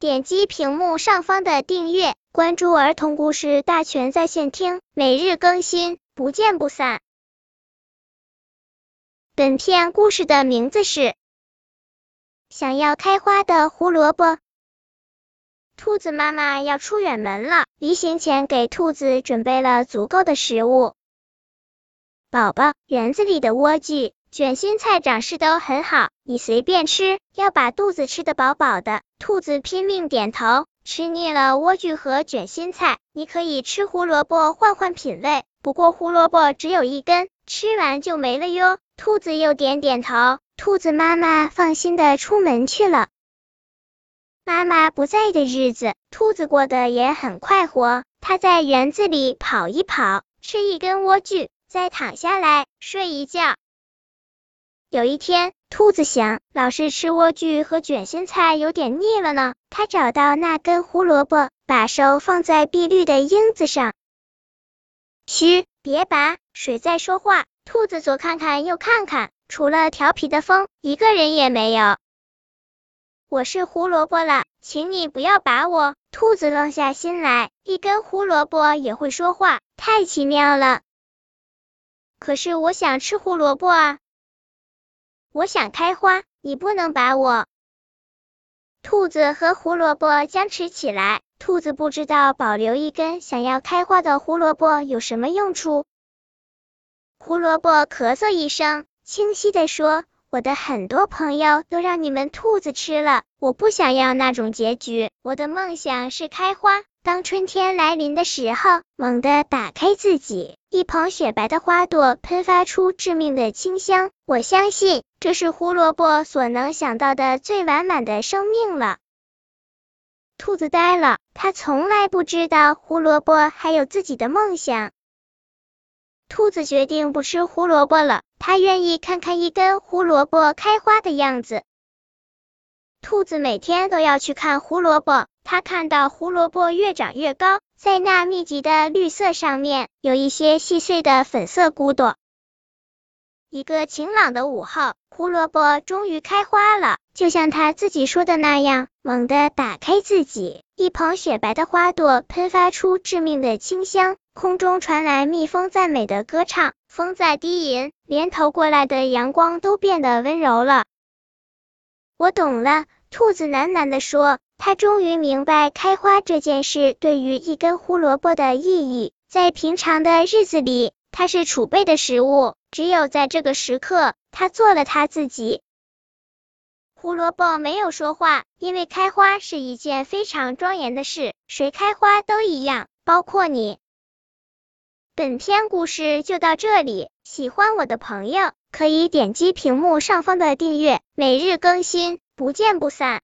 点击屏幕上方的订阅，关注儿童故事大全在线听，每日更新，不见不散。本片故事的名字是《想要开花的胡萝卜》。兔子妈妈要出远门了，临行前给兔子准备了足够的食物。宝宝，园子里的莴苣、卷心菜长势都很好，你随便吃，要把肚子吃得饱饱的。兔子拼命点头，吃腻了莴苣和卷心菜，你可以吃胡萝卜换换品味。不过胡萝卜只有一根，吃完就没了哟。兔子又点点头，兔子妈妈放心的出门去了。妈妈不在的日子，兔子过得也很快活。它在园子里跑一跑，吃一根莴苣，再躺下来睡一觉。有一天，兔子想，老是吃莴苣和卷心菜有点腻了呢。它找到那根胡萝卜，把手放在碧绿的缨子上。嘘，别拔，谁在说话？兔子左看看右看看，除了调皮的风，一个人也没有。我是胡萝卜了，请你不要拔我。兔子愣下心来，一根胡萝卜也会说话，太奇妙了。可是我想吃胡萝卜啊，我想开花，你不能把我。兔子和胡萝卜僵持起来，兔子不知道保留一根想要开花的胡萝卜有什么用处。胡萝卜咳嗽一声，清晰的说。我的很多朋友都让你们兔子吃了，我不想要那种结局。我的梦想是开花，当春天来临的时候，猛地打开自己，一捧雪白的花朵喷发出致命的清香。我相信这是胡萝卜所能想到的最完满的生命了。兔子呆了，它从来不知道胡萝卜还有自己的梦想。兔子决定不吃胡萝卜了，它愿意看看一根胡萝卜开花的样子。兔子每天都要去看胡萝卜，它看到胡萝卜越长越高，在那密集的绿色上面有一些细碎的粉色骨朵。一个晴朗的午后，胡萝卜终于开花了，就像它自己说的那样，猛地打开自己，一捧雪白的花朵喷发出致命的清香。空中传来蜜蜂赞美的歌唱，风在低吟，连投过来的阳光都变得温柔了。我懂了，兔子喃喃地说，他终于明白开花这件事对于一根胡萝卜的意义。在平常的日子里，它是储备的食物，只有在这个时刻，它做了它自己。胡萝卜没有说话，因为开花是一件非常庄严的事，谁开花都一样，包括你。本篇故事就到这里，喜欢我的朋友可以点击屏幕上方的订阅，每日更新，不见不散。